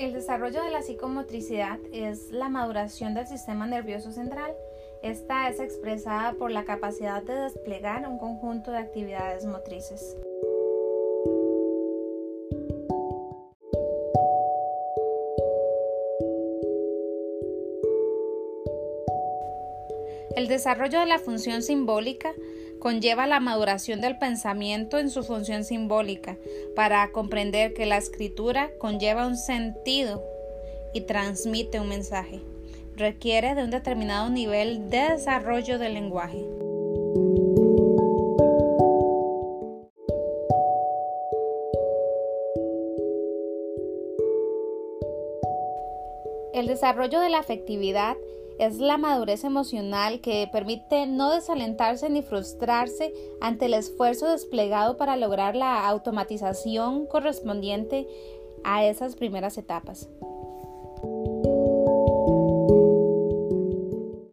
El desarrollo de la psicomotricidad es la maduración del sistema nervioso central. Esta es expresada por la capacidad de desplegar un conjunto de actividades motrices. El desarrollo de la función simbólica conlleva la maduración del pensamiento en su función simbólica para comprender que la escritura conlleva un sentido y transmite un mensaje. Requiere de un determinado nivel de desarrollo del lenguaje. El desarrollo de la afectividad es la madurez emocional que permite no desalentarse ni frustrarse ante el esfuerzo desplegado para lograr la automatización correspondiente a esas primeras etapas.